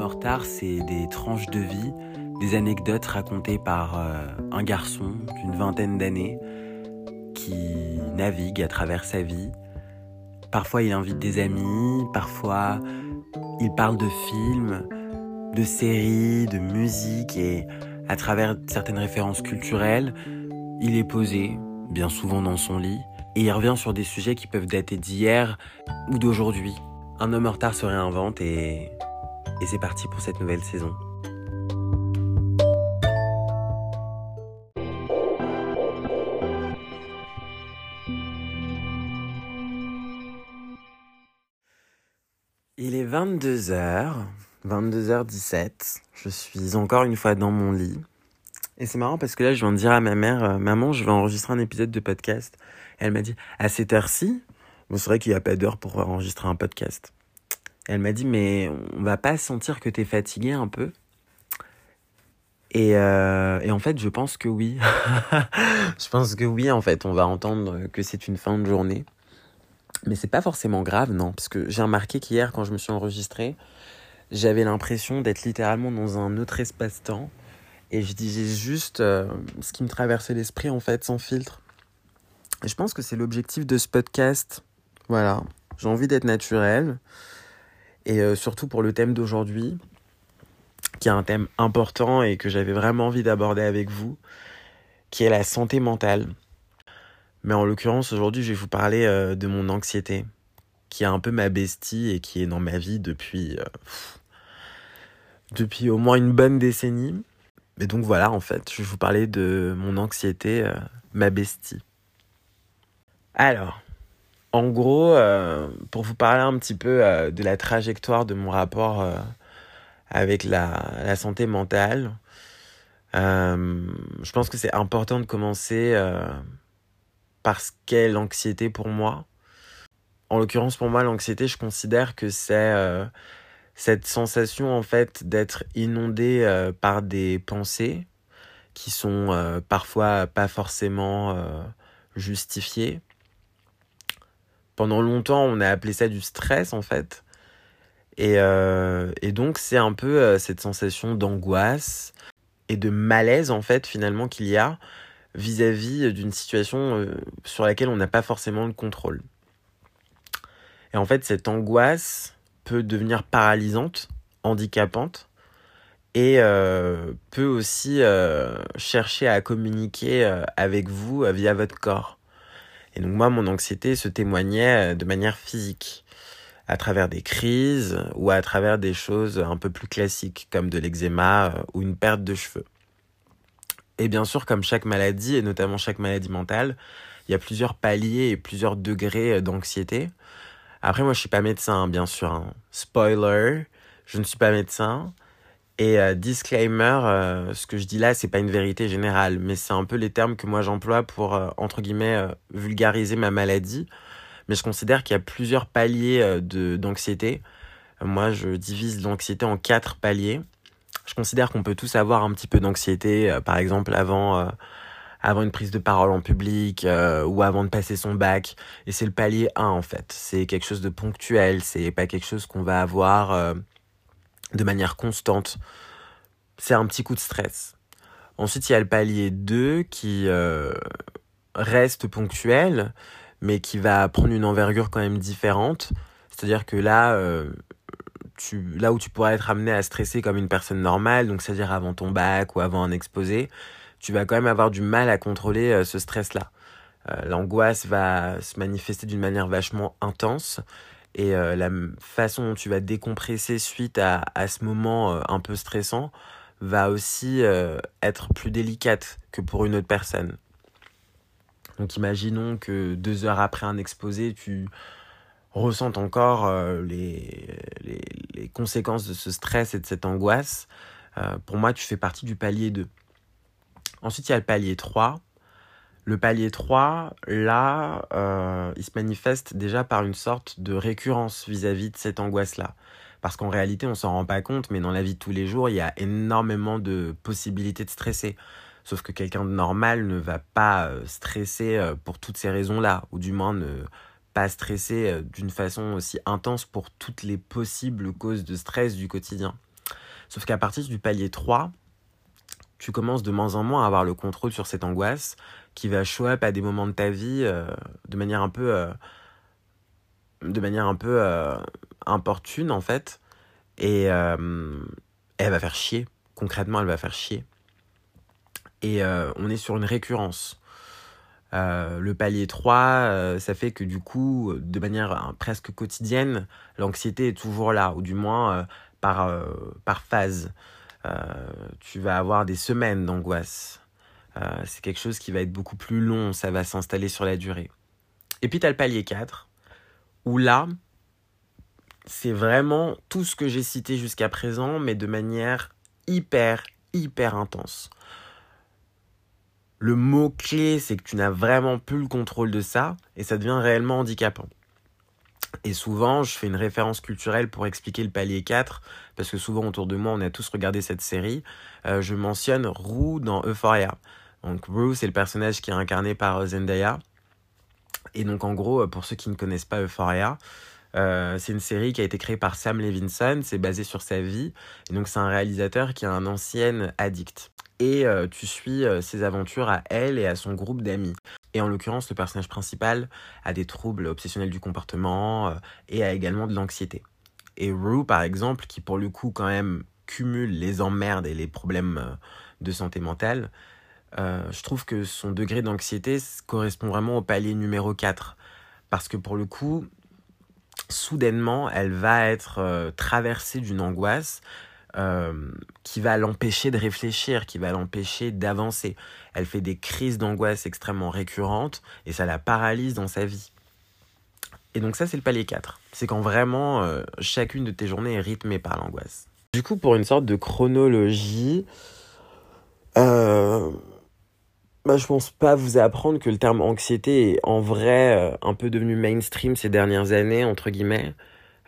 en retard, c'est des tranches de vie, des anecdotes racontées par euh, un garçon d'une vingtaine d'années qui navigue à travers sa vie. Parfois il invite des amis, parfois il parle de films, de séries, de musique et à travers certaines références culturelles, il est posé, bien souvent dans son lit, et il revient sur des sujets qui peuvent dater d'hier ou d'aujourd'hui. Un homme en retard se réinvente et et c'est parti pour cette nouvelle saison. Il est 22h, 22h17. Je suis encore une fois dans mon lit. Et c'est marrant parce que là, je viens de dire à ma mère, euh, maman, je vais enregistrer un épisode de podcast. elle m'a dit, à cette heure-ci Bon, c'est vrai qu'il n'y a pas d'heure pour enregistrer un podcast. Elle m'a dit, mais on va pas sentir que tu es fatigué un peu et, euh, et, en fait, je pense que oui. je pense que oui, en fait. On va entendre que c'est une fin de journée. Mais c'est pas forcément grave, non. Parce que j'ai remarqué qu'hier, quand je me suis enregistré, j'avais l'impression d'être littéralement dans un autre espace-temps. Et je disais juste euh, ce qui me traversait l'esprit, en fait, sans filtre. Et je pense que c'est l'objectif de ce podcast. Voilà. J'ai envie d'être naturel. Et euh, surtout pour le thème d'aujourd'hui, qui est un thème important et que j'avais vraiment envie d'aborder avec vous, qui est la santé mentale. Mais en l'occurrence, aujourd'hui, je vais vous parler euh, de mon anxiété, qui est un peu ma bestie et qui est dans ma vie depuis, euh, depuis au moins une bonne décennie. Mais donc voilà, en fait, je vais vous parler de mon anxiété, ma bestie. Alors, en gros, euh, pour vous parler un petit peu euh, de la trajectoire de mon rapport euh, avec la, santé mentale, je pense que c'est important de commencer par ce qu'est l'anxiété pour moi. En l'occurrence, pour moi, l'anxiété, je considère que c'est cette sensation en fait d'être inondé par des pensées qui sont parfois pas forcément justifiées pendant longtemps, on a appelé ça du stress, en fait. Et, euh, donc, c'est un peu euh, cette sensation d'angoisse et de malaise, en fait, finalement, qu'il y a vis-à-vis d'une situation euh, sur laquelle on n'a pas forcément le contrôle. Et en fait, cette angoisse peut devenir paralysante, handicapante, et peut aussi chercher à communiquer avec vous via votre corps. Et donc moi, mon anxiété se témoignait euh, de manière physique, à travers des crises ou à travers des choses un peu plus classiques, comme de l'eczéma euh, ou une perte de cheveux. Et bien sûr, comme chaque maladie, et notamment chaque maladie mentale, il y a plusieurs paliers et plusieurs degrés euh, d'anxiété. Après, moi, je suis pas médecin, bien sûr. Hein. Spoiler, je ne suis pas médecin. Et euh, disclaimer, euh, ce que je dis là, c'est pas une vérité générale, mais c'est un peu les termes que moi j'emploie pour euh, entre guillemets vulgariser ma maladie. Mais je considère qu'il y a plusieurs paliers de d'anxiété. moi, je divise l'anxiété en quatre paliers. Je considère qu'on peut tous avoir un petit peu d'anxiété, par exemple avant avant une prise de parole en public ou avant de passer son bac. Et c'est le palier 1 en fait. C'est quelque chose de ponctuel, c'est pas quelque chose qu'on va avoir de manière constante, c'est un petit coup de stress. Ensuite, il y a le palier 2 qui euh, reste ponctuel, mais qui va prendre une envergure quand même différente. C'est-à-dire que là, euh, là où tu pourrais être amené à stresser comme une personne normale, donc c'est-à-dire avant ton bac ou avant un exposé, tu vas quand même avoir du mal à contrôler euh, ce stress-là. L'angoisse va se manifester d'une manière vachement intense et euh, la façon dont tu vas décompresser suite à, à ce moment euh, un peu stressant va aussi euh, être plus délicate que pour une autre personne. Donc imaginons que deux heures après un exposé, tu ressentes encore les, les, les, conséquences de ce stress et de cette angoisse. pour moi, tu fais partie du palier 2. Ensuite, il y a le palier 3 le palier 3, là, euh, il se manifeste déjà par une sorte de récurrence vis-à-vis de cette angoisse-là. Parce qu'en réalité, on s'en rend pas compte, mais dans la vie de tous les jours, il y a énormément de possibilités de stresser. Sauf que quelqu'un de normal ne va pas euh, stresser euh, pour toutes ces raisons-là, ou du moins ne pas stresser d'une façon aussi intense pour toutes les possibles causes de stress du quotidien. Sauf qu'à partir du palier 3, tu commences de moins en moins à avoir le contrôle sur cette angoisse qui va show up à des moments de ta vie euh, de manière un peu euh, de manière un peu euh, importune en fait. Et elle va faire chier. Concrètement elle va faire chier. Et on est sur une récurrence. Le palier 3 ça fait que du coup de manière presque quotidienne l'anxiété est toujours là. Ou du moins par, par phase. Tu vas avoir des semaines d'angoisse euh, c'est quelque chose qui va être beaucoup plus long, ça va s'installer sur la durée. Et puis tu as le palier 4, où là, c'est vraiment tout ce que j'ai cité jusqu'à présent, mais de manière hyper, hyper intense. Le mot-clé, c'est que tu n'as vraiment plus le contrôle de ça, et ça devient réellement handicapant. Et souvent, je fais une référence culturelle pour expliquer le palier 4, parce que souvent autour de moi, on a tous regardé cette série. Euh, je mentionne Rue dans Euphoria. Donc Rue, c'est le personnage qui est incarné par euh, Zendaya. Et donc en gros, euh, pour ceux qui ne connaissent pas Euphoria, c'est une série qui a été créée par Sam Levinson, c'est basé sur sa vie. Et donc c'est un réalisateur qui est un ancien addict. Et tu suis ses aventures à elle et à son groupe d'amis. Et en l'occurrence, le personnage principal a des troubles obsessionnels du comportement et a également de l'anxiété. Et Rue, par exemple, qui pour le coup quand même cumule les emmerdes et les problèmes de santé mentale, euh, je trouve que son degré d'anxiété correspond vraiment au palier numéro 4. Parce que pour le coup, soudainement, elle va être euh, traversée d'une angoisse euh, qui va l'empêcher de réfléchir, qui va l'empêcher d'avancer. Elle fait des crises d'angoisse extrêmement récurrentes et ça la paralyse dans sa vie. Et donc ça, c'est le palier 4. C'est quand vraiment chacune de tes journées est rythmée par l'angoisse. Du coup, pour une sorte de chronologie, euh, bah, je pense pas vous apprendre que le terme anxiété est en vrai euh, un peu devenu mainstream ces dernières années, entre guillemets,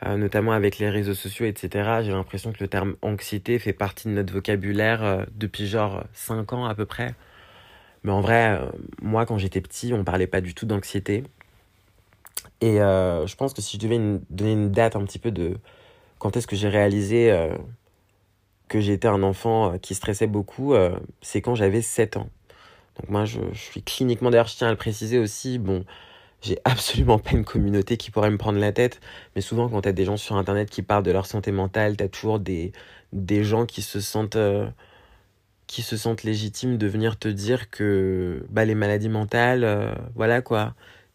euh, notamment avec les réseaux sociaux, etc. J'ai l'impression que le terme anxiété fait partie de notre vocabulaire euh, depuis genre 5 ans à peu près. Mais en vrai, moi quand j'étais petit, on parlait pas du tout d'anxiété. Et je pense que si je devais donner une date un petit peu de quand est-ce que j'ai réalisé que j'étais un enfant qui stressait beaucoup, c'est quand j'avais 7 ans. Donc moi, je, suis cliniquement, d'ailleurs, je tiens à le préciser aussi, bon, j'ai absolument pas une communauté qui pourrait me prendre la tête, mais souvent quand tu as des gens sur Internet qui parlent de leur santé mentale, tu as toujours des, des gens qui se sentent... Euh, qui se sentent légitimes de venir te dire que bah, les maladies mentales, euh, voilà quoi,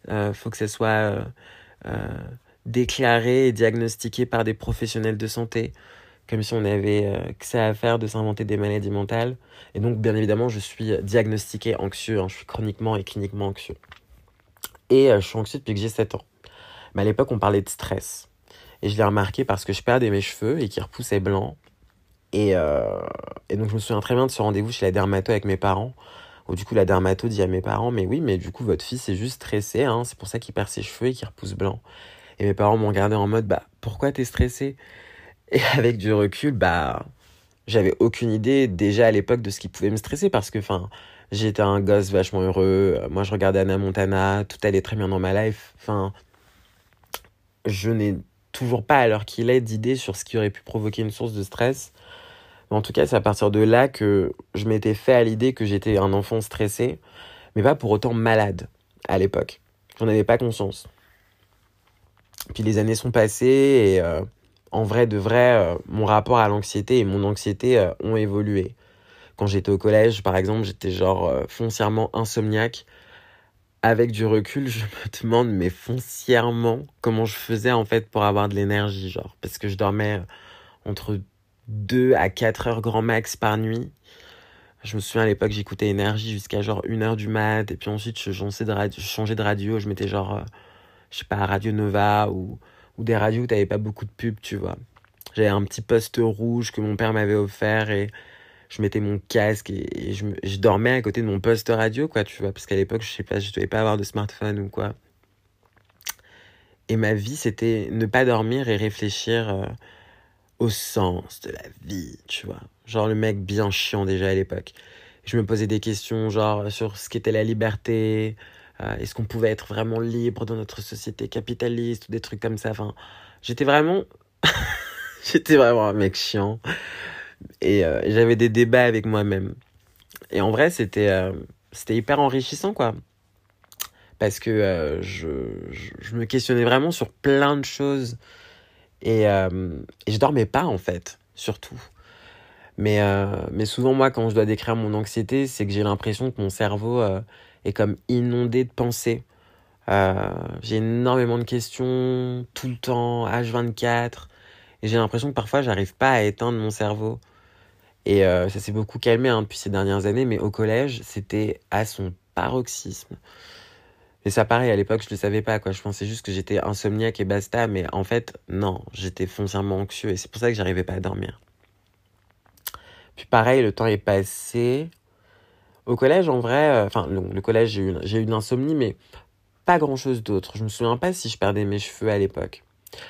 euh, faut que ça soit déclaré et diagnostiqué par des professionnels de santé comme si on avait euh, que ça à faire de s'inventer des maladies mentales. Et donc, bien évidemment, je suis diagnostiqué anxieux, hein. je suis chroniquement et cliniquement anxieux. Et euh, je suis anxieux depuis que j'ai 7 ans. Mais à l'époque, on parlait de stress. Et je l'ai remarqué parce que je perdais mes cheveux et qu'ils repoussaient blancs. Et, euh, et, donc, je me souviens très bien de ce rendez-vous chez la dermato avec mes parents. Où du coup, la dermato dit à mes parents Mais oui, mais du coup, votre fils est juste stressé. Hein, c'est pour ça qu'il perd ses cheveux et qu'il repousse blanc. Et mes parents m'ont regardé en mode Bah, pourquoi t'es stressé? Et avec du recul, bah, j'avais aucune idée déjà à l'époque de ce qui pouvait me stresser parce que, enfin, j'étais un gosse vachement heureux. Moi, je regardais Anna Montana, tout allait très bien dans ma life. Enfin, je n'ai toujours pas, l'heure qu'il est, d'idée sur ce qui aurait pu provoquer une source de stress. Mais en tout cas, c'est à partir de là que je m'étais fait à l'idée que j'étais un enfant stressé, mais pas pour autant malade à l'époque. J'en avais pas conscience. Puis les années sont passées et euh, en vrai de vrai, euh, mon rapport à l'anxiété et mon anxiété euh, ont évolué. Quand j'étais au collège, par exemple, j'étais genre euh, foncièrement insomniaque. Avec du recul, je me demande, mais foncièrement, comment je faisais en fait pour avoir de l'énergie, genre. Parce que je dormais entre 2 à 4 heures grand max par nuit. Je me souviens à l'époque, j'écoutais énergie jusqu'à genre 1 heure du mat. Et puis ensuite, je changeais de radio, je, changeais de radio, je mettais genre, je sais pas, Radio Nova ou ou des radios où t'avais pas beaucoup de pubs, tu vois. J'avais un petit poste rouge que mon père m'avait offert et je mettais mon casque et, je, dormais à côté de mon poste radio, quoi, tu vois, parce qu'à l'époque, je sais pas, je devais pas avoir de smartphone ou quoi. Et ma vie, c'était ne pas dormir et réfléchir euh, au sens de la vie, tu vois. Genre le mec bien chiant déjà à l'époque. Je me posais des questions, genre sur ce qu'était la liberté, euh, est-ce qu'on pouvait être vraiment libre dans notre société capitaliste ou des trucs comme ça. Enfin, j'étais vraiment, j'étais vraiment un mec chiant. Et, j'avais des débats avec moi-même. Et en vrai, c'était c'était hyper enrichissant, quoi. Parce que je, je, me questionnais vraiment sur plein de choses. Et, et je dormais pas, en fait, surtout. Mais, mais souvent, moi, quand je dois décrire mon anxiété, c'est que j'ai l'impression que mon cerveau est comme inondé de pensées. Euh, j'ai énormément de questions tout le temps, H24. Et j'ai l'impression que parfois, j'arrive pas à éteindre mon cerveau. Et euh, ça s'est beaucoup calmé hein, depuis ces dernières années, mais au collège, c'était à son paroxysme. Et ça, pareil, à l'époque, je le savais pas, quoi. Je pensais juste que j'étais insomniaque et basta, mais en fait, non, j'étais foncièrement anxieux et c'est pour ça que j'arrivais pas à dormir. Puis pareil, le temps est passé. Au collège, en vrai, euh, enfin, le, collège, j'ai eu, eu de l'insomnie, mais pas grand chose d'autre. Je me souviens pas si je perdais mes cheveux à l'époque.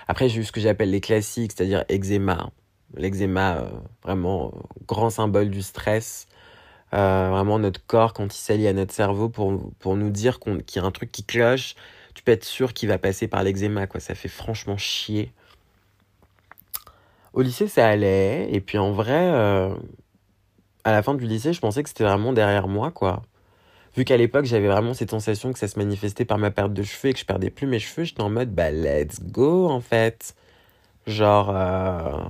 Après, j'ai eu ce que j'appelle les classiques, c'est-à-dire eczéma. L'eczéma, euh, vraiment euh, grand symbole du stress. Euh, vraiment notre corps quand il s'allie à notre cerveau pour, pour nous dire qu'il y a un truc qui cloche, tu peux être sûr qu'il va passer par l'eczéma, quoi. Ça fait franchement chier. Au lycée, ça allait. Et puis en vrai, à la fin du lycée, je pensais que c'était vraiment derrière moi, quoi vu qu'à l'époque j'avais vraiment cette sensation que ça se manifestait par ma perte de cheveux et que je perdais plus mes cheveux, j'étais en mode bah let's go en fait. Genre euh,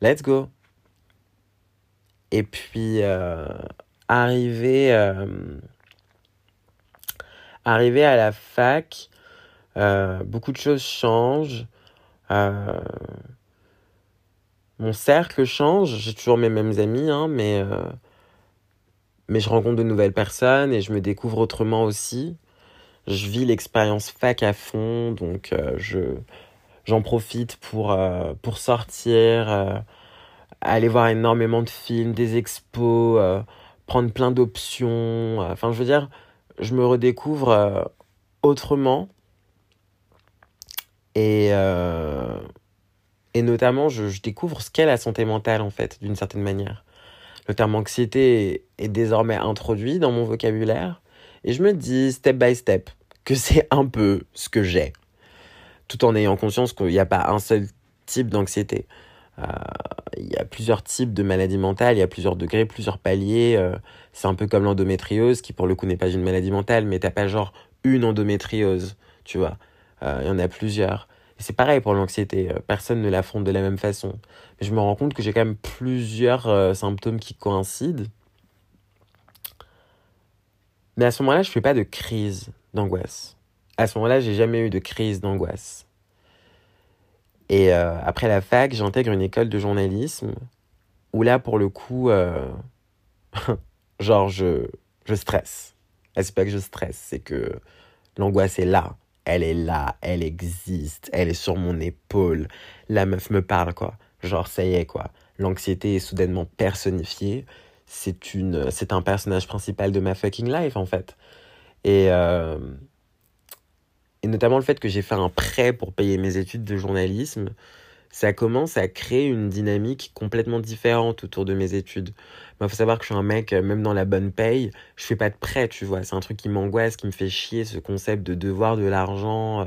let's go. Et puis euh, arrivé, euh, à la fac, beaucoup de choses changent. mon cercle change, j'ai toujours mes mêmes amis, hein, mais mais je rencontre de nouvelles personnes et je me découvre autrement aussi. Je vis l'expérience fac à fond, donc euh, je j'en profite pour euh, pour sortir, euh, aller voir énormément de films, des expos, prendre plein d'options. Enfin, je veux dire, je me redécouvre autrement et et notamment je, je découvre ce qu'est la santé mentale en fait, d'une certaine manière le terme anxiété est désormais introduit dans mon vocabulaire. Et je me dis, step by step, que c'est un peu ce que j'ai. Tout en ayant conscience qu'il n'y a pas un seul type d'anxiété. Euh, il y a plusieurs types de maladies mentales, il y a plusieurs degrés, plusieurs paliers. Euh, c'est un peu comme l'endométriose, qui pour le coup n'est pas une maladie mentale, mais t'as pas genre une endométriose, tu vois. Euh, il y en a plusieurs c'est pareil pour l'anxiété, euh, personne ne l'affronte de la même façon. Mais je me rends compte que j'ai quand même plusieurs euh, symptômes qui coïncident. Mais à ce moment-là, je ne fais pas de crise d'angoisse. À ce moment-là, j'ai jamais eu de crise d'angoisse. Et euh, après la fac, j'intègre une école de journalisme où là, pour le coup, genre, je, je stresse. C'est pas que je stresse, c'est que l'angoisse est là elle est là, elle existe, elle est sur mon épaule. La meuf me parle, quoi. Genre, ça y est, quoi. L'anxiété est soudainement personnifiée. C'est une, c'est un personnage principal de ma fucking life, en fait. Et, euh, et notamment le fait que j'ai fait un prêt pour payer mes études de journalisme ça commence à créer une dynamique complètement différente autour de mes études. Il faut savoir que je suis un mec, euh, même dans la bonne paye, je fais pas de prêt, tu vois. C'est un truc qui m'angoisse, qui me fait chier, ce concept de devoir de l'argent.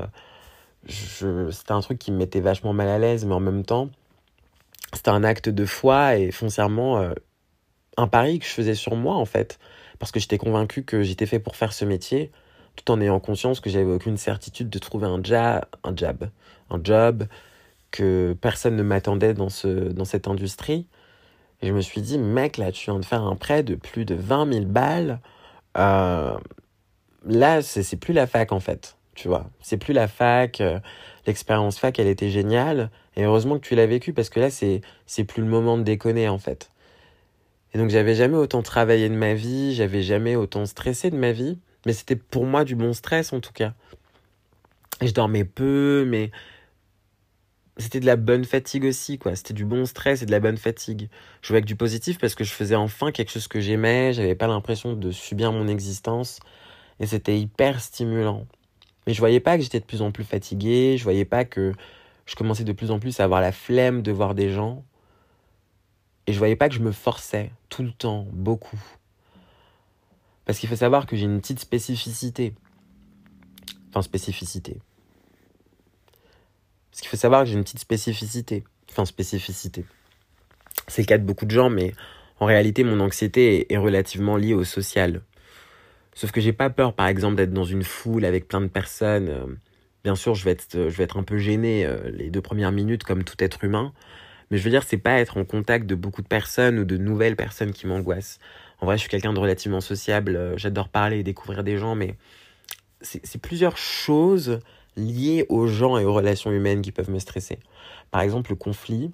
Euh, c'était un truc qui me mettait vachement mal à l'aise, mais en même temps, c'était un acte de foi et foncièrement euh, un pari que je faisais sur moi, en fait. Parce que j'étais convaincu que j'étais fait pour faire ce métier, tout en ayant conscience que j'avais aucune certitude de trouver un, un job, un job que personne ne m'attendait dans, ce, dans cette industrie. Et je me suis dit, mec, là, tu viens de faire un prêt de plus de 20 000 balles. Euh, là, c'est plus la fac, en fait. Tu vois, c'est plus la fac. Euh, l'expérience fac, elle était géniale. Et heureusement que tu l'as vécu parce que là, c'est plus le moment de déconner, en fait. Et donc, j'avais jamais autant travaillé de ma vie. J'avais jamais autant stressé de ma vie. Mais c'était pour moi du bon stress, en tout cas. Et je dormais peu, mais c'était de la bonne fatigue aussi, quoi. C'était du bon stress et de la bonne fatigue. Je jouais avec du positif parce que je faisais enfin quelque chose que j'aimais, j'avais pas l'impression de subir mon existence et c'était hyper stimulant. Mais je voyais pas que j'étais de plus en plus fatigué, je voyais pas que je commençais de plus en plus à avoir la flemme de voir des gens. Et je voyais pas que je me forçais tout le temps, beaucoup. Parce qu'il faut savoir que j'ai une petite spécificité. Enfin, spécificité parce qu'il faut savoir que j'ai une petite spécificité. Enfin, spécificité. C'est le cas de beaucoup de gens, mais en réalité, mon anxiété est, relativement liée au social. Sauf que j'ai pas peur, par exemple, d'être dans une foule avec plein de personnes. Euh, bien sûr, je vais être, je vais être un peu gêné euh, les deux premières minutes, comme tout être humain. Mais je veux dire, c'est pas être en contact de beaucoup de personnes ou de nouvelles personnes qui m'angoissent. En vrai, je suis quelqu'un de relativement sociable. Euh, j'adore parler et découvrir des gens, mais c'est plusieurs choses liées aux gens et aux relations humaines qui peuvent me stresser. Par exemple, le conflit,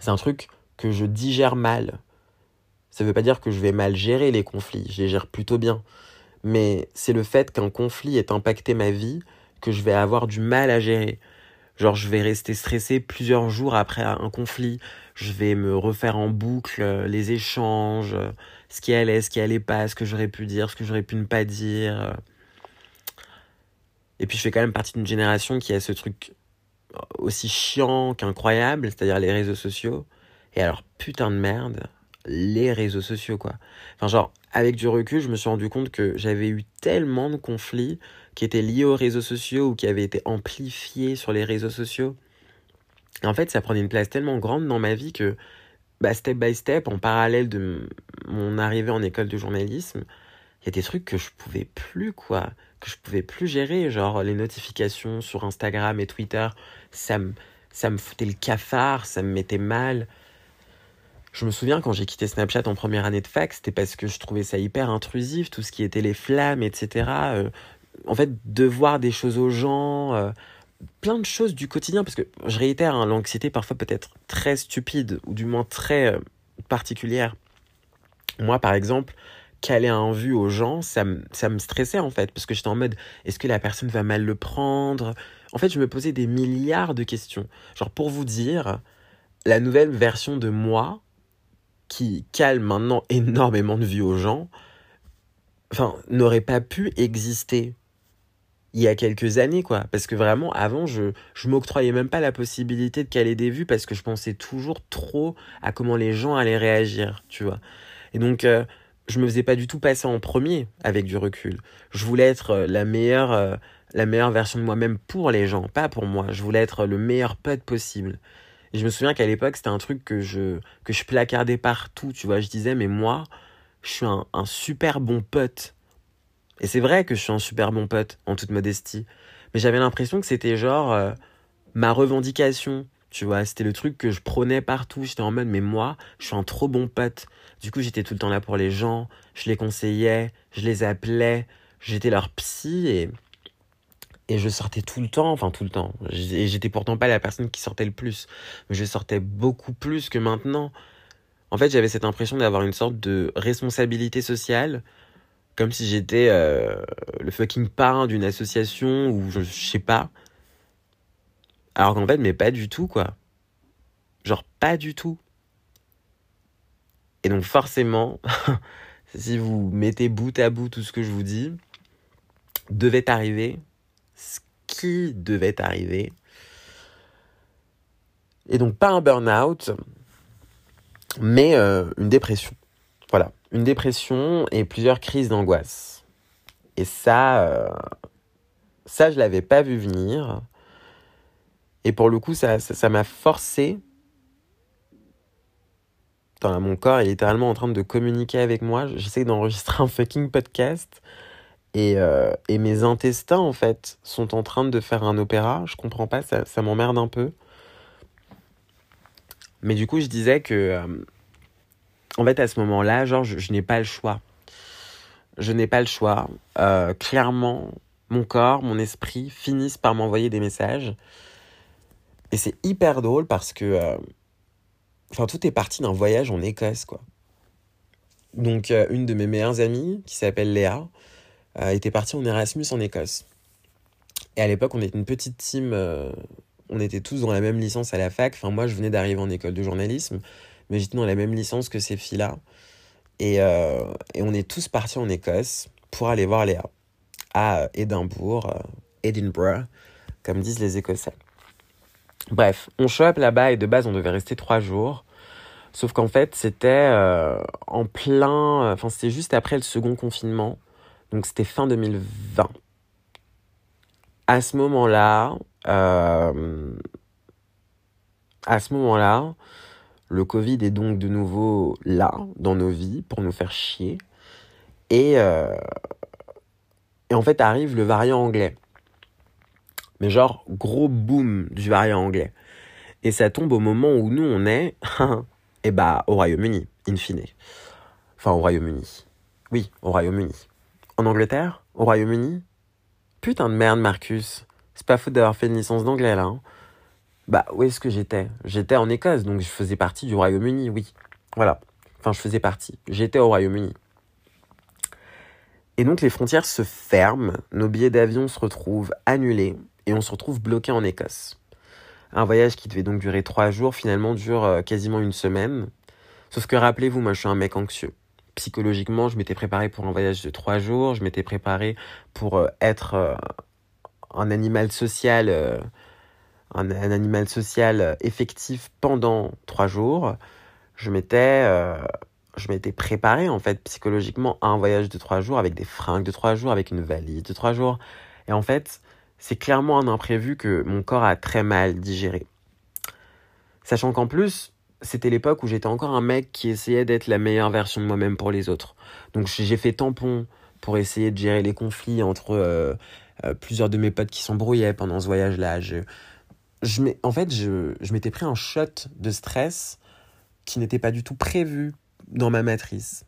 c'est un truc que je digère mal. Ça ne veut pas dire que je vais mal gérer les conflits, je les gère plutôt bien. Mais c'est le fait qu'un conflit ait impacté ma vie que je vais avoir du mal à gérer. Genre, je vais rester stressé plusieurs jours après un conflit. Je vais me refaire en boucle euh, les échanges, euh, ce qui allait, ce qui allait pas, ce que j'aurais pu dire, ce que j'aurais pu ne pas dire. Et puis, je fais quand même partie d'une génération qui a ce truc aussi chiant qu'incroyable, c'est-à-dire les réseaux sociaux. Et alors, putain de merde, les réseaux sociaux, quoi. Enfin, genre, avec du recul, je me suis rendu compte que j'avais eu tellement de conflits qui étaient liés aux réseaux sociaux ou qui avaient été amplifiés sur les réseaux sociaux. en fait, ça prenait une place tellement grande dans ma vie que, bah, step by step, en parallèle de mon arrivée en école de journalisme, il y a des trucs que je pouvais plus, quoi, que je pouvais plus gérer, genre les notifications sur Instagram et Twitter, ça me, ça me foutait le cafard, ça me mettait mal. Je me souviens quand j'ai quitté Snapchat en première année de fac, c'était parce que je trouvais ça hyper intrusif, tout ce qui était les flammes, etc. Euh, en fait, de voir des choses aux gens, euh, plein de choses du quotidien, parce que je réitère, hein, l'anxiété parfois peut être très stupide, ou du moins très euh, particulière. Moi, par exemple, caler un vu aux gens, ça, ça me stressait en fait, parce que j'étais en mode, est-ce que la personne va mal le prendre? En fait, je me posais des milliards de questions. Genre, pour vous dire, la nouvelle version de moi, qui cale maintenant énormément de vues aux gens, enfin, n'aurait pas pu exister il y a quelques années, quoi. Parce que vraiment, avant, je, je m'octroyais même pas la possibilité de caler des vues parce que je pensais toujours trop à comment les gens allaient réagir, tu vois. Et donc, euh, je me faisais pas du tout passer en premier avec du recul. Je voulais être euh, la meilleure, euh, la meilleure version de moi-même pour les gens, pas pour moi. Je voulais être le meilleur pote possible. Et je me souviens qu'à l'époque, c'était un truc que je, que je placardais partout, tu vois. Je disais, mais moi, je suis un, super bon pote. Et c'est vrai que je suis un super bon pote, en toute modestie. Mais j'avais l'impression que c'était genre euh, ma revendication, tu vois. C'était le truc que je prônais partout. J'étais en mode, mais moi, je suis un trop bon pote. Du coup, j'étais tout le temps là pour les gens. Je les conseillais, je les appelais. J'étais leur psy et et je sortais tout le temps, enfin tout le temps. Et j'étais pourtant pas la personne qui sortait le plus. Mais je sortais beaucoup plus que maintenant. En fait, j'avais cette impression d'avoir une sorte de responsabilité sociale, comme si j'étais euh, le fucking parrain d'une association ou je, je sais pas. Alors qu'en fait, mais pas du tout, quoi. Genre, pas du tout. Et donc, forcément, si vous mettez bout à bout tout ce que je vous dis, devait arriver ce qui devait arriver. Et donc pas un burn-out, mais euh, une dépression. Voilà, une dépression et plusieurs crises d'angoisse. Et ça, euh, ça je l'avais pas vu venir. Et pour le coup, ça, ça, m'a forcé. Dans mon corps est littéralement en train de communiquer avec moi. J'essaie d'enregistrer un fucking podcast euh, et, mes intestins, en fait, sont en train de faire un opéra. Je comprends pas, ça, ça m'emmerde un peu. Mais du coup, je disais que, euh, en fait, à ce moment-là, genre, je, n'ai pas le choix. Je n'ai pas le choix. Euh, clairement, mon corps, mon esprit finissent par m'envoyer des messages. Et c'est hyper drôle parce que, enfin, tout est parti d'un voyage en Écosse, quoi. Donc, une de mes meilleures amies, qui s'appelle Léa, euh, était parti en Erasmus en Écosse. Et à l'époque, on était une petite team, euh, on était tous dans la même licence à la fac. Enfin, moi, je venais d'arriver en école de journalisme, mais j'étais dans la même licence que ces filles-là. Et, euh, et, on est tous partis en Écosse pour aller voir Léa à Édimbourg, Edinburgh, comme disent les Écossais. Bref, on show up là-bas et de base, on devait rester trois jours. Sauf qu'en fait, c'était en plein. Enfin, c'était juste après le second confinement. Donc c'était fin 2020. À ce moment-là, euh, à ce moment-là, Le Covid est donc de nouveau là, dans nos vies, pour nous faire chier. Et, euh, et en fait arrive le variant anglais. Mais genre, gros boom du variant anglais. Et ça tombe au moment où nous, on est, et bah, au Royaume-Uni, in fine. Enfin, au Royaume-Uni. Oui, au Royaume-Uni. En Angleterre Au Royaume-Uni Putain de merde, Marcus. C'est pas faute d'avoir fait une licence d'anglais, là. Hein. Bah, où est-ce que j'étais? J'étais en Écosse, donc je faisais partie du Royaume-Uni, oui. Voilà. Enfin, je faisais partie. J'étais au Royaume-Uni. Et donc, les frontières se ferment, nos billets d'avion se retrouvent annulés, et on se retrouve bloqué en Écosse. Un voyage qui devait donc durer trois jours, finalement, dure euh, quasiment une semaine. Sauf que rappelez-vous, moi, je suis un mec anxieux. Psychologiquement, je m'étais préparé pour un voyage de trois jours, je m'étais préparé pour euh, être euh, un animal social un, animal social effectif pendant trois jours, je m'étais je m'étais préparé en fait psychologiquement à un voyage de trois jours avec des fringues de trois jours, avec une valise de trois jours. Et en fait, c'est clairement un imprévu que mon corps a très mal digéré. Sachant qu'en plus, c'était l'époque où j'étais encore un mec qui essayait d'être la meilleure version de moi-même pour les autres. Donc j'ai fait tampon pour essayer de gérer les conflits entre euh, plusieurs de mes potes qui s'embrouillaient pendant ce voyage-là je en fait, je, je m'étais pris un shot de stress qui n'était pas du tout prévu dans ma matrice.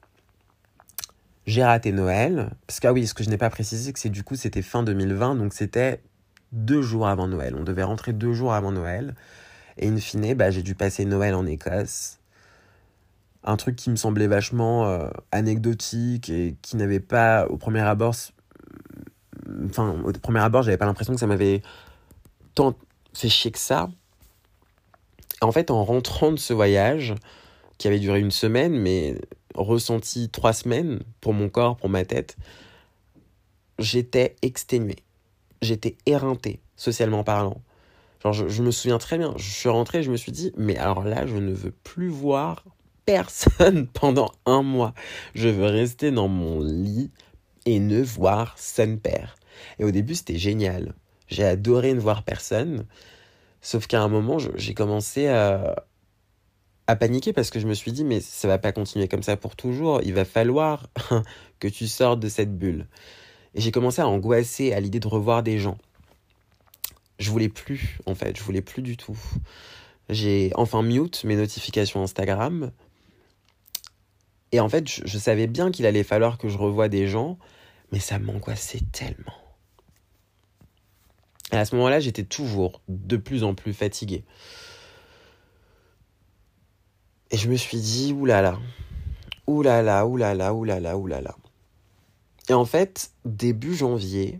J'ai raté Noël, parce que ah oui, ce que je n'ai pas précisé, que c'est du coup c'était fin 2020, donc c'était deux jours avant Noël. On devait rentrer deux jours avant Noël. Et in fine, bah, j'ai dû passer Noël en Écosse. Un truc qui me semblait vachement euh, anecdotique et qui n'avait pas, au premier abord, enfin, au premier abord, j'avais pas l'impression que ça m'avait tant fait chier que ça. En fait, en rentrant de ce voyage, qui avait duré une semaine, mais ressenti trois semaines pour mon corps, pour ma tête, j'étais exténué. J'étais éreinté, socialement parlant. Genre, je, me souviens très bien. Je suis rentré, je me suis dit, mais alors là, je ne veux plus voir personne pendant un mois. Je veux rester dans mon lit et ne voir son père. Et au début, c'était génial. J'ai adoré ne voir personne. Sauf qu'à un moment, j'ai commencé à, à paniquer parce que je me suis dit, mais ça va pas continuer comme ça pour toujours. Il va falloir que tu sortes de cette bulle. Et j'ai commencé à angoisser à l'idée de revoir des gens. Je voulais plus, en fait, je voulais plus du tout. J'ai enfin mute mes notifications Instagram. Et en fait, je, savais bien qu'il allait falloir que je revoie des gens, mais ça m'angoissait tellement. À ce moment-là, j'étais toujours de plus en plus fatigué. Et je me suis dit, oulala, oulala, oulala, oulala, oulala. Et en fait, début janvier,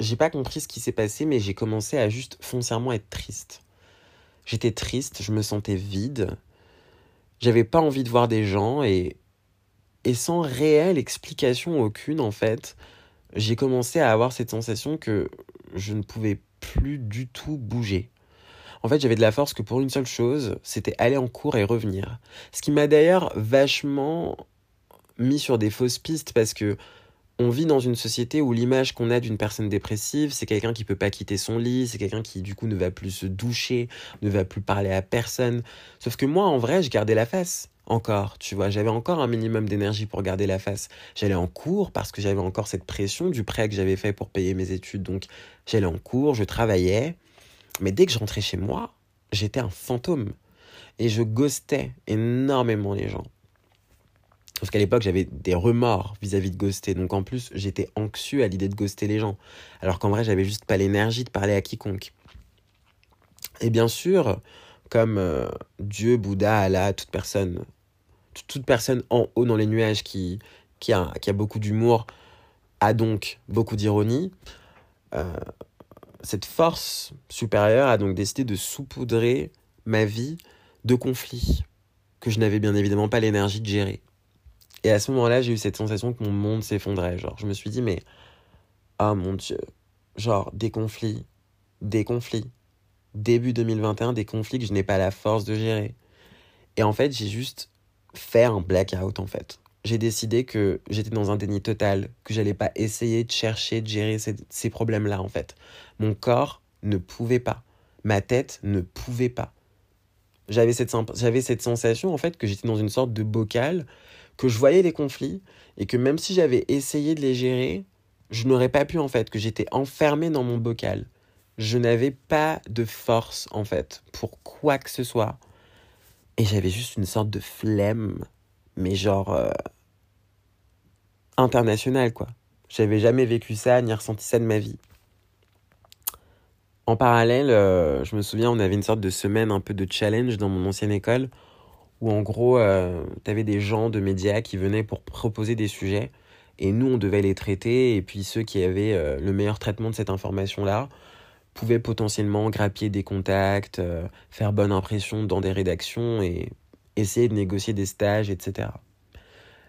j'ai pas compris ce qui s'est passé, mais j'ai commencé à juste foncièrement être triste. J'étais triste, je me sentais vide, j'avais pas envie de voir des gens et, et sans réelle explication aucune, en fait, j'ai commencé à avoir cette sensation que je ne pouvais plus du tout bouger. En fait, j'avais de la force que pour une seule chose, c'était aller en cours et revenir. Ce qui m'a d'ailleurs vachement mis sur des fausses pistes parce que on vit dans une société où l'image qu'on a d'une personne dépressive, c'est quelqu'un qui peut pas quitter son lit, c'est quelqu'un qui du coup ne va plus se doucher, ne va plus parler à personne. Sauf que moi, en vrai, je gardais la face encore, tu vois, j'avais encore un minimum d'énergie pour garder la face. J'allais en cours parce que j'avais encore cette pression du prêt que j'avais fait pour payer mes études, donc j'allais en cours, je travaillais, mais dès que je rentrais chez moi, j'étais un fantôme et je ghostais énormément les gens. Parce qu'à l'époque, j'avais des remords vis-à-vis de ghoster. Donc en plus, j'étais anxieux à l'idée de ghoster les gens. Alors qu'en vrai, j'avais juste pas l'énergie de parler à quiconque. Et bien sûr, comme euh, Dieu, Bouddha, Allah, toute personne toute personne en haut dans les nuages qui, qui, a, qui a beaucoup d'humour a donc beaucoup d'ironie. Euh, cette force supérieure a donc décidé de saupoudrer ma vie de conflits que je n'avais bien évidemment pas l'énergie de gérer. Et à ce moment-là, j'ai eu cette sensation que mon monde s'effondrait. Genre, je me suis dit, mais, oh mon Dieu, genre, des conflits, des conflits. Début 2021, des conflits que je n'ai pas la force de gérer. Et en fait, j'ai juste faire un blackout en fait. J'ai décidé que j'étais dans un déni total, que j'allais pas essayer de chercher, de gérer ces, problèmes-là en fait. Mon corps ne pouvait pas, ma tête ne pouvait pas. J'avais cette, j'avais cette sensation, en fait, que j'étais dans une sorte de bocal, que je voyais les conflits, et que même si j'avais essayé de les gérer, je n'aurais pas pu, en fait, que j'étais enfermé dans mon bocal. Je n'avais pas de force, en fait, pour quoi que ce soit. Et j'avais juste une sorte de flemme, mais genre euh, internationale, quoi. J'avais jamais vécu ça, ni ressenti ça de ma vie. En parallèle, euh, je me souviens, on avait une sorte de semaine un peu de challenge dans mon ancienne école, où en gros, euh, tu avais des gens de médias qui venaient pour proposer des sujets, et nous, on devait les traiter, et puis ceux qui avaient euh, le meilleur traitement de cette information-là pouvaient potentiellement grappiller des contacts, faire bonne impression dans des rédactions, et essayer de négocier des stages, etc.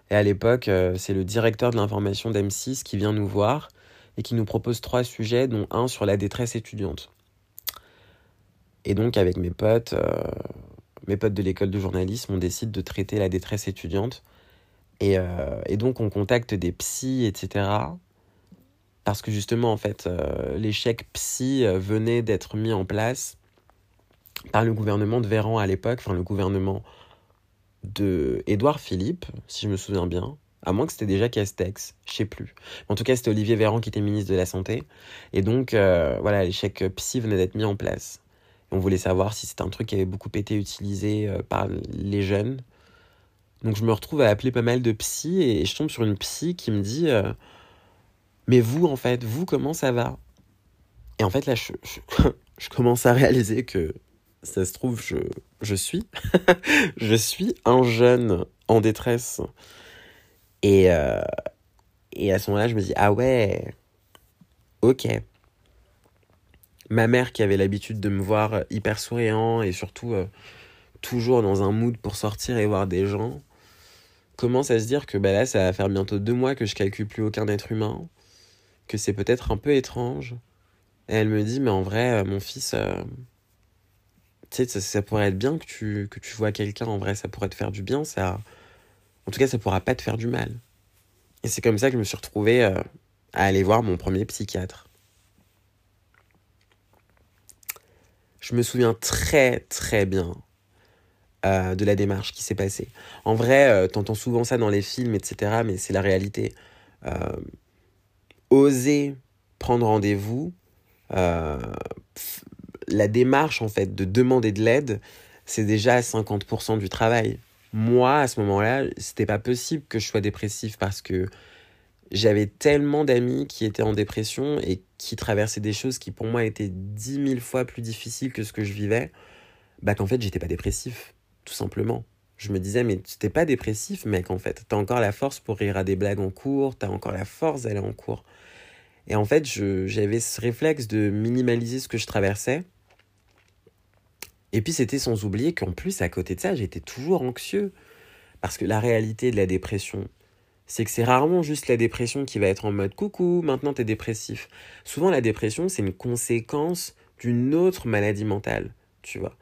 Et à l'époque, c'est le directeur de l'information d'M6 qui vient nous voir, et qui nous propose trois sujets, dont un sur la détresse étudiante. Et donc avec mes potes, euh, mes potes de l'école de journalisme, on décide de traiter la détresse étudiante. Et, euh, donc on contacte des psys, etc. Parce que justement, en fait, euh, l'échec psy venait d'être mis en place par le gouvernement de Véran à l'époque, enfin le gouvernement de Édouard Philippe, si je me souviens bien, à moins que c'était déjà Castex, je sais plus. En tout cas, c'était Olivier Véran qui était ministre de la Santé. Et donc, euh, voilà, l'échec psy venait d'être mis en place. on voulait savoir si c'était un truc qui avait beaucoup été utilisé euh, par les jeunes. Donc, je me retrouve à appeler pas mal de psy et je tombe sur une psy qui me dit euh, Mais vous, en fait, vous, comment ça va? Et en fait, là, je, je, commence à réaliser que ça se trouve, je, je suis. je suis un jeune en détresse et, euh, et à ce moment-là, je me dis, ah ouais, ok. Ma mère qui avait l'habitude de me voir hyper souriant et surtout euh, toujours dans un mood pour sortir et voir des gens, commence à se dire que bah là, ça va faire bientôt deux mois que je calcule plus aucun être humain, que c'est peut-être un peu étrange. Et elle me dit, mais en vrai, euh, mon fils, tu sais, ça, pourrait être bien que tu, que tu vois quelqu'un, en vrai, ça pourrait te faire du bien, ça en tout cas, ça pourra pas te faire du mal. Et c'est comme ça que je me suis retrouvé euh, à aller voir mon premier psychiatre. Je me souviens très très bien euh, de la démarche qui s'est passée. En vrai, euh, t'entends souvent ça dans les films, etc., mais c'est la réalité. oser prendre rendez-vous, la démarche en fait de demander de l'aide, c'est déjà 50% du travail moi, à ce moment-là, c'était pas possible que je sois dépressif parce que j'avais tellement d'amis qui étaient en dépression et qui traversaient des choses qui pour moi étaient dix mille fois plus difficiles que ce que je vivais, bah qu'en fait j'étais pas dépressif, tout simplement. Je me disais, mais t'es pas dépressif, mec, en fait. T'as encore la force pour rire à des blagues en cours, t'as encore la force d'aller en cours. Et en fait, j'avais ce réflexe de minimaliser ce que je traversais et puis c'était sans oublier qu'en plus, à côté de ça, j'étais toujours anxieux. Parce que la réalité de la dépression, c'est que c'est rarement juste la dépression qui va être en mode coucou, maintenant t'es dépressif. Souvent la dépression, c'est une conséquence d'une autre maladie mentale, tu vois.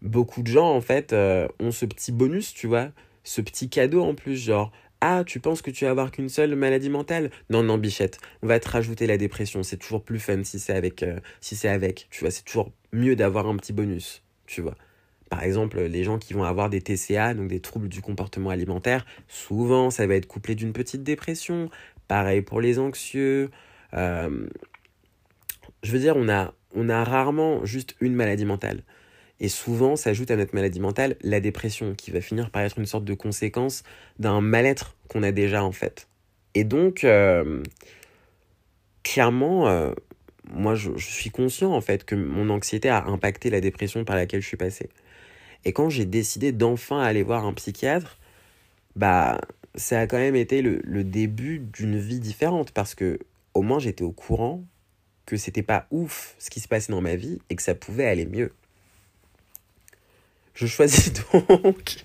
Beaucoup de gens, en fait, euh, ont ce petit bonus, tu vois, ce petit cadeau en plus, genre, ah, tu penses que tu vas avoir qu'une seule maladie mentale? Non, non, bichette, on va te rajouter la dépression. C'est toujours plus fun si c'est avec, euh, si avec, tu vois, c'est toujours mieux d'avoir un petit bonus tu vois. Par exemple, les gens qui vont avoir des TCA, donc des troubles du comportement alimentaire, souvent ça va être couplé d'une petite dépression. Pareil pour les anxieux. Euh, je veux dire, on a, on a rarement juste une maladie mentale. Et souvent s'ajoute à notre maladie mentale la dépression, qui va finir par être une sorte de conséquence d'un mal-être qu'on a déjà en fait. Et donc, euh, clairement, euh, moi, je, suis conscient en fait que mon anxiété a impacté la dépression par laquelle je suis passé. Et quand j'ai décidé d'enfin aller voir un psychiatre, bah, ça a quand même été le, début d'une vie différente parce que au moins j'étais au courant que c'était pas ouf ce qui se passait dans ma vie et que ça pouvait aller mieux. Je choisis donc.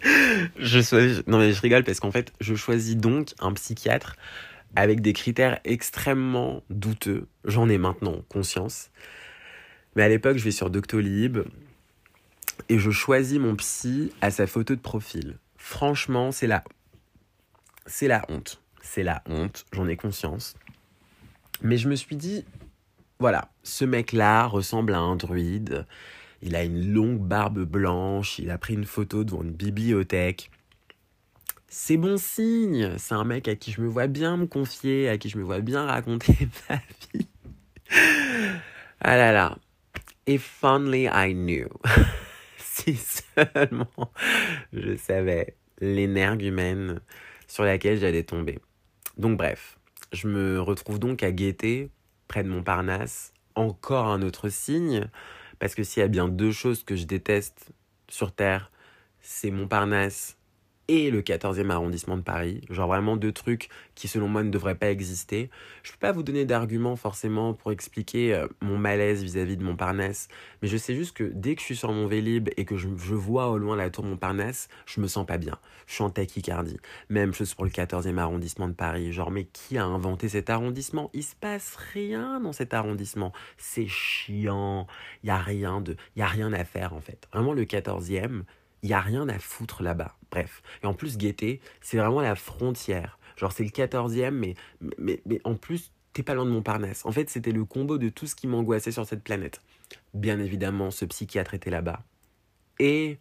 non mais je rigole parce qu'en fait, je choisis donc un psychiatre avec des critères extrêmement douteux. J'en ai maintenant conscience. Mais à l'époque, je vais sur Doctolib et je choisis mon psy à sa photo de profil. Franchement, c'est la c'est la honte. C'est la honte, j'en ai conscience. Mais je me suis dit voilà, ce mec-là ressemble à un druide. Il a une longue barbe blanche, il a pris une photo devant une bibliothèque. C'est bon signe, c'est un mec à qui je me vois bien me confier, à qui je me vois bien raconter ma vie. Ah là là. If only I knew. si seulement je savais l'énergumène sur laquelle j'allais tomber. Donc bref, je me retrouve donc à guetter près de Montparnasse, encore un autre signe, parce que s'il y a bien deux choses que je déteste sur Terre, c'est Montparnasse et le 14e arrondissement de Paris. Genre vraiment deux trucs qui selon moi ne devraient pas exister. Je peux pas vous donner d'arguments forcément pour expliquer euh, mon malaise vis-à-vis de Montparnasse, mais je sais juste que dès que je suis sur mon Vélib et que je, vois au loin la tour Montparnasse, je me sens pas bien. Je suis en tachycardie. Même chose pour le 14e arrondissement de Paris. Genre mais qui a inventé cet arrondissement? Il se passe rien dans cet arrondissement. C'est chiant. Il y a rien de a rien à faire en fait. Vraiment le 14e, il y a rien à foutre là-bas. Bref. Et en plus, Gaieté, c'est vraiment la frontière. Genre, c'est le 14e, mais, mais, mais en plus, t'es pas loin de Montparnasse. En fait, c'était le combo de tout ce qui m'angoissait sur cette planète. Bien évidemment, ce psychiatre était là-bas. Et,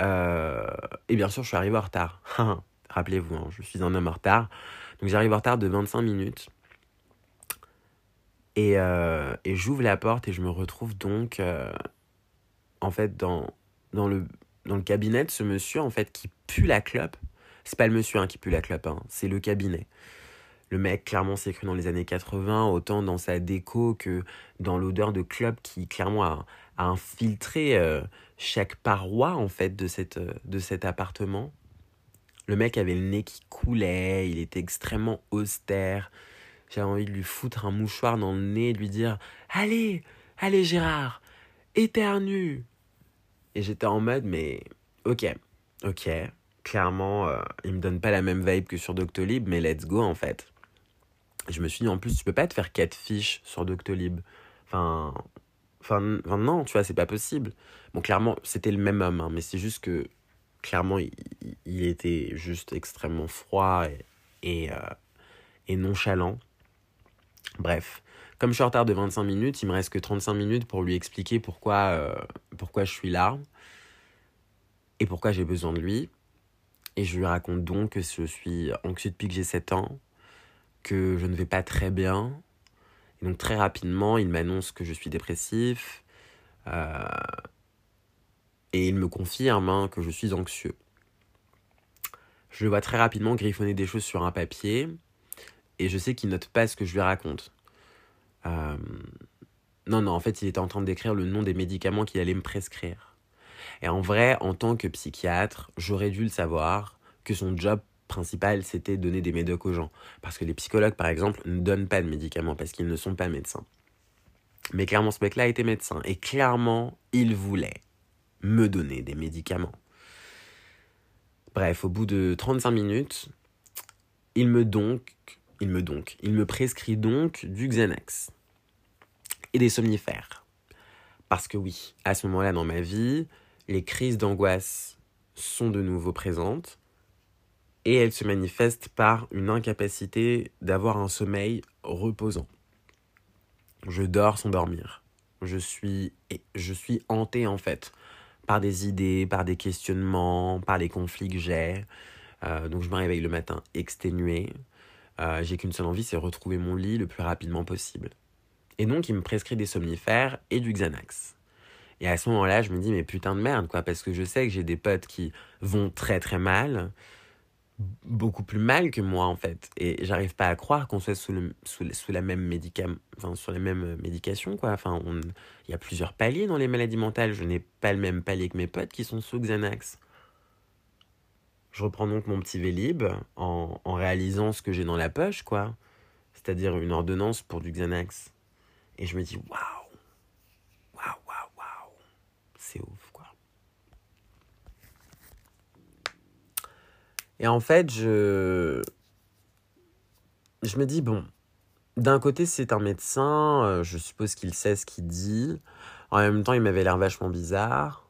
euh, et bien sûr, je suis arrivé en retard. Rappelez-vous, hein, je suis un homme en retard. Donc, j'arrive en retard de 25 minutes. Et, euh, et j'ouvre la porte et je me retrouve donc, euh, en fait, dans, dans le dans le cabinet de ce monsieur, en fait, qui pue la clope. C'est pas le monsieur hein, qui pue la clope, hein, c'est le cabinet. Le mec, clairement, s'est cru dans les années 80, autant dans sa déco que dans l'odeur de clope qui, clairement, a, infiltré euh, chaque paroi, en fait, de, cette, euh, de cet appartement. Le mec avait le nez qui coulait, il était extrêmement austère. J'avais envie de lui foutre un mouchoir dans le nez et de lui dire Allez, allez Gérard, éternue et j'étais en mode, mais ok, ok, clairement, euh, il me donne pas la même vibe que sur Doctolib, mais let's go en fait. Je me suis dit, en plus, tu peux pas te faire quatre fiches sur Doctolib. Enfin, enfin, non, tu vois, c'est pas possible. Bon, clairement, c'était le même homme, hein, mais c'est juste que, clairement, il, était juste extrêmement froid et, et, euh, et nonchalant. Bref, comme je suis en retard de 25 minutes, il me reste que 35 minutes pour lui expliquer pourquoi, euh, pourquoi je suis là et pourquoi j'ai besoin de lui. Et je lui raconte donc que je suis anxieux depuis que j'ai 7 ans, que je ne vais pas très bien. Et donc très rapidement, il m'annonce que je suis dépressif. Euh, et il me confirme hein, que je suis anxieux. Je le vois très rapidement griffonner des choses sur un papier. Et je sais qu'il note pas ce que je lui raconte. Euh, non, non, en fait, il était en train d'écrire le nom des médicaments qu'il allait me prescrire. Et en vrai, en tant que psychiatre, j'aurais dû le savoir que son job principal, c'était donner des médocs aux gens. Parce que les psychologues, par exemple, ne donnent pas de médicaments parce qu'ils ne sont pas médecins. Mais clairement, ce mec-là était médecin. Et clairement, il voulait me donner des médicaments. Bref, au bout de 35 minutes, il me donc, il me donc, il me prescrit donc du Xanax et des somnifères. Parce que oui, à ce moment-là dans ma vie, les crises d'angoisse sont de nouveau présentes et elles se manifestent par une incapacité d'avoir un sommeil reposant. Je dors sans dormir. Je suis, je suis hanté en fait par des idées, par des questionnements, par les conflits que j'ai. Euh, donc je me réveille le matin exténué. Euh, j'ai qu'une seule envie, c'est retrouver mon lit le plus rapidement possible. Et donc, il me prescrit des somnifères et du Xanax. Et à ce moment-là, je me dis, mais putain de merde, quoi, parce que je sais que j'ai des potes qui vont très très mal, beaucoup plus mal que moi, en fait. Et j'arrive pas à croire qu'on soit sous, le, sous, la même médicam, enfin, sur les mêmes médications, quoi. Enfin, il y a plusieurs paliers dans les maladies mentales. Je n'ai pas le même palier que mes potes qui sont sous Xanax. Je reprends donc mon petit Vélib en, en réalisant ce que j'ai dans la poche, quoi. C'est-à-dire une ordonnance pour du Xanax. Et je me dis, waouh, waouh, waouh, waouh, c'est ouf, quoi. Et en fait, je, je me dis, bon, d'un côté, c'est un médecin, euh, je suppose qu'il sait ce qu'il dit. En même temps, il m'avait l'air vachement bizarre.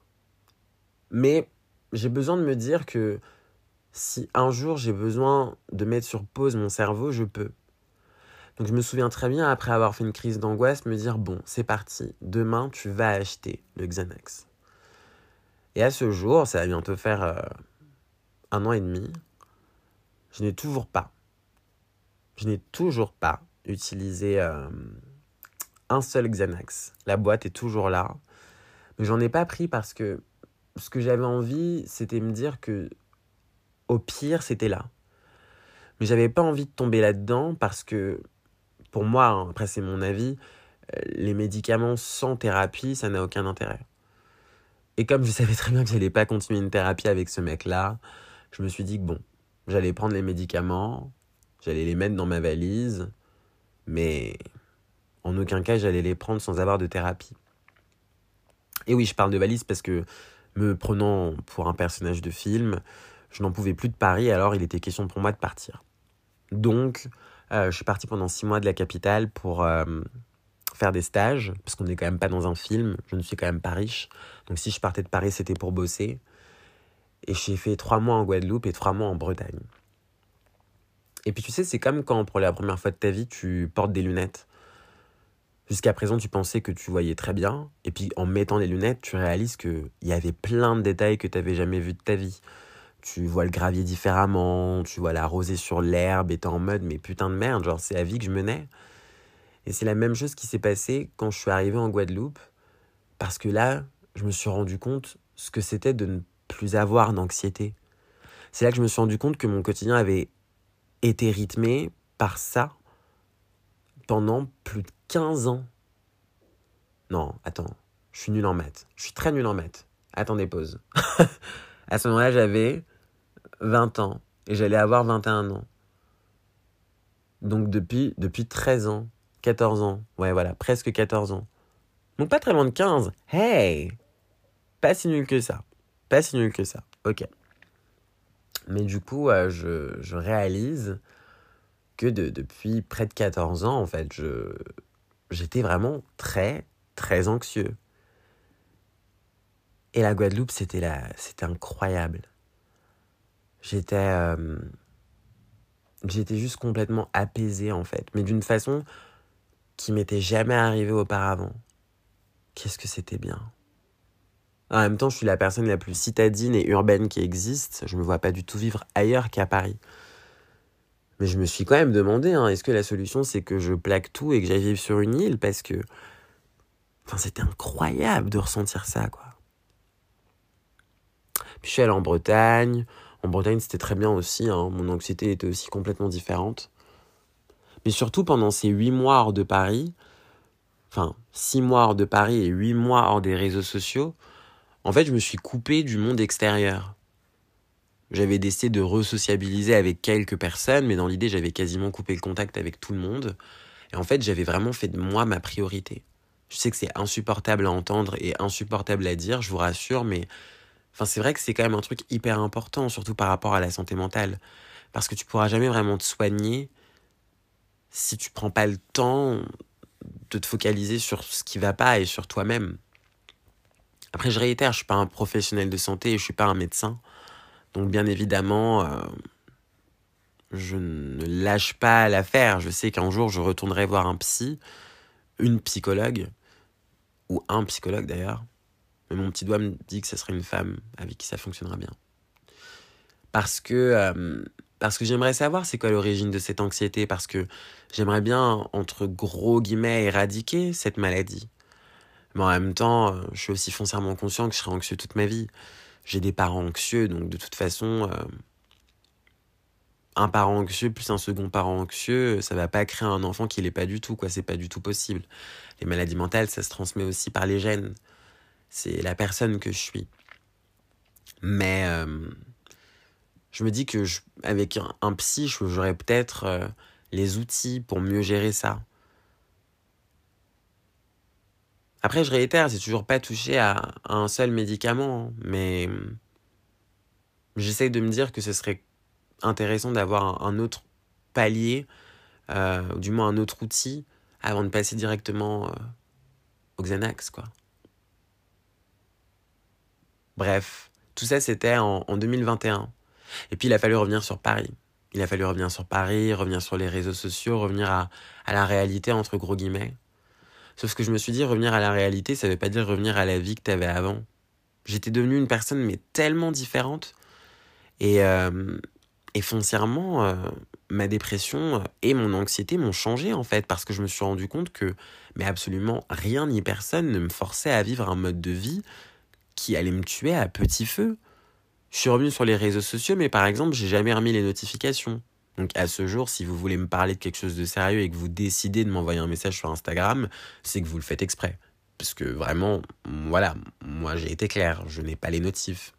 Mais j'ai besoin de me dire que si un jour j'ai besoin de mettre sur pause mon cerveau, je peux. Donc je me souviens très bien, après avoir fait une crise d'angoisse, me dire, bon, c'est parti, demain tu vas acheter le Xanax. Et à ce jour, ça va bientôt faire euh, un an et demi, je n'ai toujours pas, je n'ai toujours pas utilisé euh, un seul Xanax. La boîte est toujours là, mais j'en ai pas pris parce que ce que j'avais envie, c'était me dire que au pire, c'était là. Mais j'avais pas envie de tomber là-dedans parce que, pour moi, hein, après c'est mon avis, euh, les médicaments sans thérapie, ça n'a aucun intérêt. Et comme je savais très bien que j'allais pas continuer une thérapie avec ce mec-là, je me suis dit que bon, j'allais prendre les médicaments, j'allais les mettre dans ma valise, mais en aucun cas j'allais les prendre sans avoir de thérapie. Et oui, je parle de valise parce que me prenant pour un personnage de film, je n'en pouvais plus de Paris, alors il était question pour moi de partir. Donc, euh, je suis parti pendant six mois de la capitale pour euh, faire des stages, parce qu'on n'est quand même pas dans un film, je ne suis quand même pas riche. Donc si je partais de Paris, c'était pour bosser. Et j'ai fait trois mois en Guadeloupe et trois mois en Bretagne. Et puis tu sais, c'est comme quand pour la première fois de ta vie, tu portes des lunettes. Jusqu'à présent, tu pensais que tu voyais très bien. Et puis en mettant les lunettes, tu réalises qu'il y avait plein de détails que tu n'avais jamais vus de ta vie. Tu vois le gravier différemment, tu vois la rosée sur l'herbe et t'es en mode mais putain de merde, genre c'est la vie que je menais. Et c'est la même chose qui s'est passé quand je suis arrivé en Guadeloupe. Parce que là, je me suis rendu compte ce que c'était de ne plus avoir d'anxiété. C'est là que je me suis rendu compte que mon quotidien avait été rythmé par ça pendant plus de 15 ans. Non, attends, je suis nul en maths. Je suis très nul en maths. Attendez, pause. à ce moment-là, j'avais 20 ans et j'allais avoir 21 ans. Donc depuis, depuis 13 ans, 14 ans, ouais voilà, presque 14 ans. Donc pas très loin de 15. Hey Pas si nul que ça. Pas si nul que ça. Ok. Mais du coup, euh, je, je, réalise que de, depuis près de 14 ans, en fait, je, j'étais vraiment très, très anxieux. Et la Guadeloupe, c'était, la, c'était incroyable. J'étais, euh, j'étais juste complètement apaisé, en fait. Mais d'une façon qui m'était jamais arrivée auparavant. Qu'est-ce que c'était bien. En même temps, je suis la personne la plus citadine et urbaine qui existe. Je me vois pas du tout vivre ailleurs qu'à Paris. Mais je me suis quand même demandé, hein, est-ce que la solution c'est que je plaque tout et que j'aille vivre sur une île? Parce que. Enfin, c'était incroyable de ressentir ça, quoi. Puis je suis allé en Bretagne. En Bretagne, c'était très bien aussi. Hein. Mon anxiété était aussi complètement différente. Mais surtout pendant ces huit mois hors de Paris, enfin, six mois hors de Paris et huit mois hors des réseaux sociaux, en fait, je me suis coupé du monde extérieur. J'avais décidé de resociabiliser avec quelques personnes, mais dans l'idée, j'avais quasiment coupé le contact avec tout le monde. Et en fait, j'avais vraiment fait de moi ma priorité. Je sais que c'est insupportable à entendre et insupportable à dire, je vous rassure, mais enfin, c'est vrai que c'est quand même un truc hyper important, surtout par rapport à la santé mentale. Parce que tu pourras jamais vraiment te soigner si tu prends pas le temps de te focaliser sur ce qui va pas et sur toi-même. Après, je réitère, je suis pas un professionnel de santé et je suis pas un médecin. Donc, bien évidemment, euh, je ne lâche pas l'affaire. Je sais qu'un jour, je retournerai voir un psy, une psychologue, ou un psychologue d'ailleurs. Mais mon petit doigt me dit que ce serait une femme avec qui ça fonctionnera bien. Parce que, euh, parce que j'aimerais savoir c'est quoi l'origine de cette anxiété. Parce que j'aimerais bien, entre gros guillemets, éradiquer cette maladie. Mais en même temps, euh, je suis aussi foncièrement conscient que je serai anxieux toute ma vie. J'ai des parents anxieux, donc de toute façon, euh, un parent anxieux plus un second parent anxieux, ça va pas créer un enfant qui l'est pas du tout, quoi. C'est pas du tout possible. Les maladies mentales, ça se transmet aussi par les gènes. C'est la personne que je suis. Mais euh, je me dis que avec un, un psy, j'aurais peut-être les outils pour mieux gérer ça. Après, je réitère, c'est toujours pas touché à, un seul médicament, mais j'essaie de me dire que ce serait intéressant d'avoir un, autre palier, euh, ou du moins un autre outil, avant de passer directement euh, au Xanax, quoi. Bref, tout ça c'était en, en 2021. Et puis il a fallu revenir sur Paris. il a fallu revenir sur Paris, revenir sur les réseaux sociaux, revenir à, la réalité, entre gros guillemets. Sauf que je me suis dit, revenir à la réalité, ça veut pas dire revenir à la vie que t'avais avant. J'étais devenue une personne, mais tellement différente. Et, euh, foncièrement, euh, ma dépression et mon anxiété m'ont changé, en fait, parce que je me suis rendu compte que, mais absolument rien ni personne ne me forçait à vivre un mode de vie qui allait me tuer à petit feu. Je suis revenu sur les réseaux sociaux, mais par exemple, j'ai jamais remis les notifications. Donc à ce jour, si vous voulez me parler de quelque chose de sérieux et que vous décidez de m'envoyer un message sur Instagram, c'est que vous le faites exprès. Parce que vraiment, voilà, moi j'ai été clair, je n'ai pas les notifs.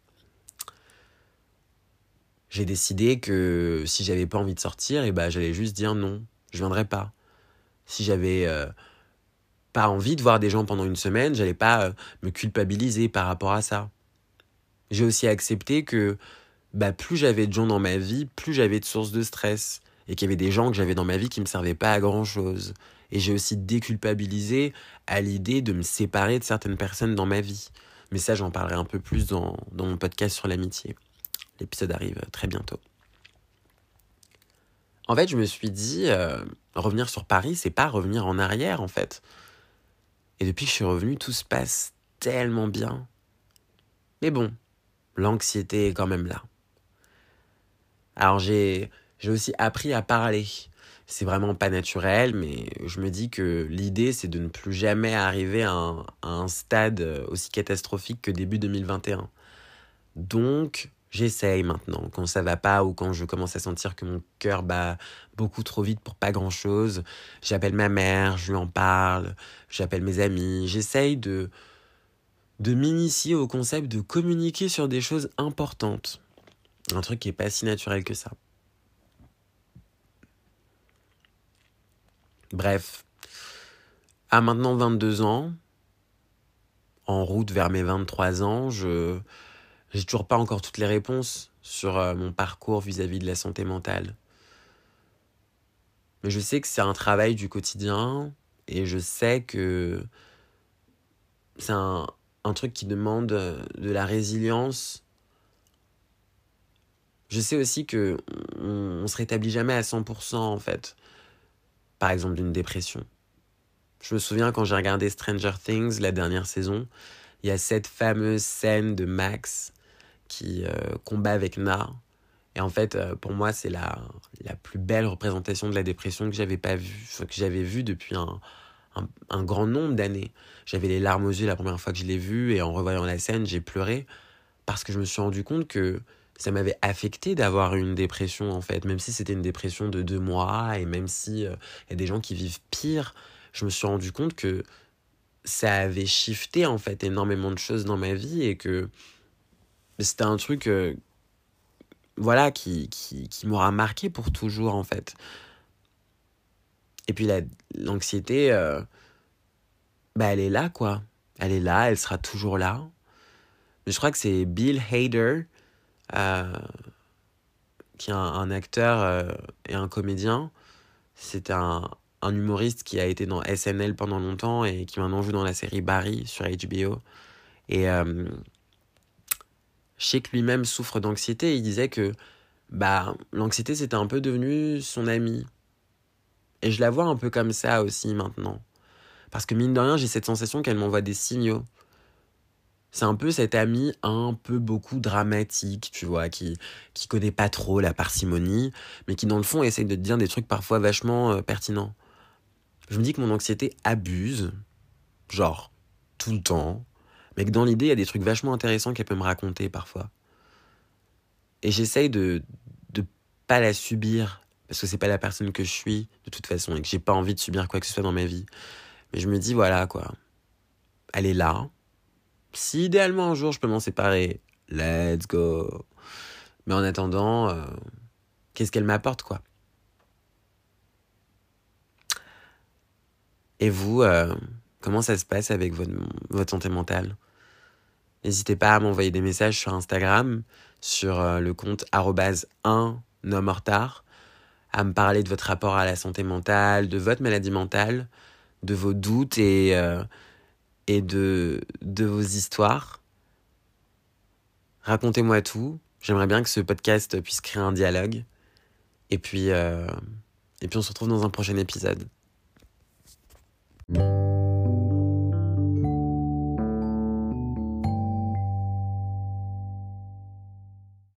J'ai décidé que si j'avais pas envie de sortir, et eh ben j'allais juste dire non, je viendrai pas. Si j'avais euh, pas envie de voir des gens pendant une semaine, j'allais pas euh, me culpabiliser par rapport à ça. J'ai aussi accepté que bah, plus j'avais de gens dans ma vie, plus j'avais de sources de stress. Et qu'il y avait des gens que j'avais dans ma vie qui me servaient pas à grand chose. Et j'ai aussi déculpabilisé à l'idée de me séparer de certaines personnes dans ma vie. Mais ça, j'en parlerai un peu plus dans, dans mon podcast sur l'amitié. L'épisode arrive très bientôt. En fait, je me suis dit, euh, revenir sur Paris, c'est pas revenir en arrière, en fait. Et depuis que je suis revenu, tout se passe tellement bien. Mais bon, l'anxiété est quand même là. Alors j'ai aussi appris à parler. C'est vraiment pas naturel, mais je me dis que l'idée c'est de ne plus jamais arriver à un, à un stade aussi catastrophique que début 2021. Donc j'essaye maintenant. Quand ça va pas ou quand je commence à sentir que mon cœur bat beaucoup trop vite pour pas grand chose, j'appelle ma mère, je lui en parle, j'appelle mes amis, j'essaye de de m'initier au concept de communiquer sur des choses importantes. Un truc qui est pas si naturel que ça. Bref, à maintenant 22 ans, en route vers mes 23 ans, je j'ai toujours pas encore toutes les réponses sur euh, mon parcours vis-à-vis -vis de la santé mentale. Mais je sais que c'est un travail du quotidien et je sais que c'est un, un truc qui demande euh, de la résilience. Je sais aussi que on, on se rétablit jamais à 100% en fait. Par exemple d'une dépression. Je me souviens quand j'ai regardé Stranger Things la dernière saison, il y a cette fameuse scène de Max qui euh, combat avec Na. Et en fait, euh, pour moi, c'est la, la plus belle représentation de la dépression que j'avais pas vue, que j'avais vue depuis un, un, grand nombre d'années. J'avais les larmes aux yeux la première fois que je l'ai vu et en revoyant la scène, j'ai pleuré parce que je me suis rendu compte que ça m'avait affecté d'avoir une dépression en fait, même si c'était une dépression de deux mois et même si il euh, y a des gens qui vivent pire, je me suis rendu compte que ça avait shifté en fait énormément de choses dans ma vie et que c'était un truc euh, voilà qui, qui, qui m'aura marqué pour toujours en fait. Et puis l'anxiété, euh, bah, elle est là, quoi. Elle est là, elle sera toujours là. Mais je crois que c'est Bill Hader, euh, qui est un, acteur et un comédien. C'est un, un humoriste qui a été dans SNL pendant longtemps et qui maintenant joue dans la série Barry sur HBO. Et je que lui-même souffre d'anxiété. Il disait que bah, l'anxiété, c'était un peu devenu son ami. Et je la vois un peu comme ça aussi maintenant. Parce que mine de rien, j'ai cette sensation qu'elle m'envoie des signaux. C'est un peu cet ami un peu beaucoup dramatique, tu vois, qui, qui connaît pas trop la parcimonie, mais qui dans le fond essaye de te dire des trucs parfois vachement euh, pertinents. Je me dis que mon anxiété abuse, genre, tout le temps, mais que dans l'idée, il y a des trucs vachement intéressants qu'elle peut me raconter parfois. Et j'essaye de, de pas la subir parce que c'est pas la personne que je suis de toute façon et que j'ai pas envie de subir quoi que ce soit dans ma vie. Mais je me dis voilà quoi. Elle est là. Si idéalement un jour je peux m'en séparer, let's go. Mais en attendant, euh, qu'est-ce qu'elle m'apporte quoi? Et vous, euh, comment ça se passe avec votre, votre santé mentale? N'hésitez pas à m'envoyer des messages sur Instagram, sur euh, le compte 1 homme en retard à me parler de votre rapport à la santé mentale, de votre maladie mentale, de vos doutes et, euh, et de, de vos histoires. Racontez-moi tout. J'aimerais bien que ce podcast puisse créer un dialogue. Et puis, et puis on se retrouve dans un prochain épisode.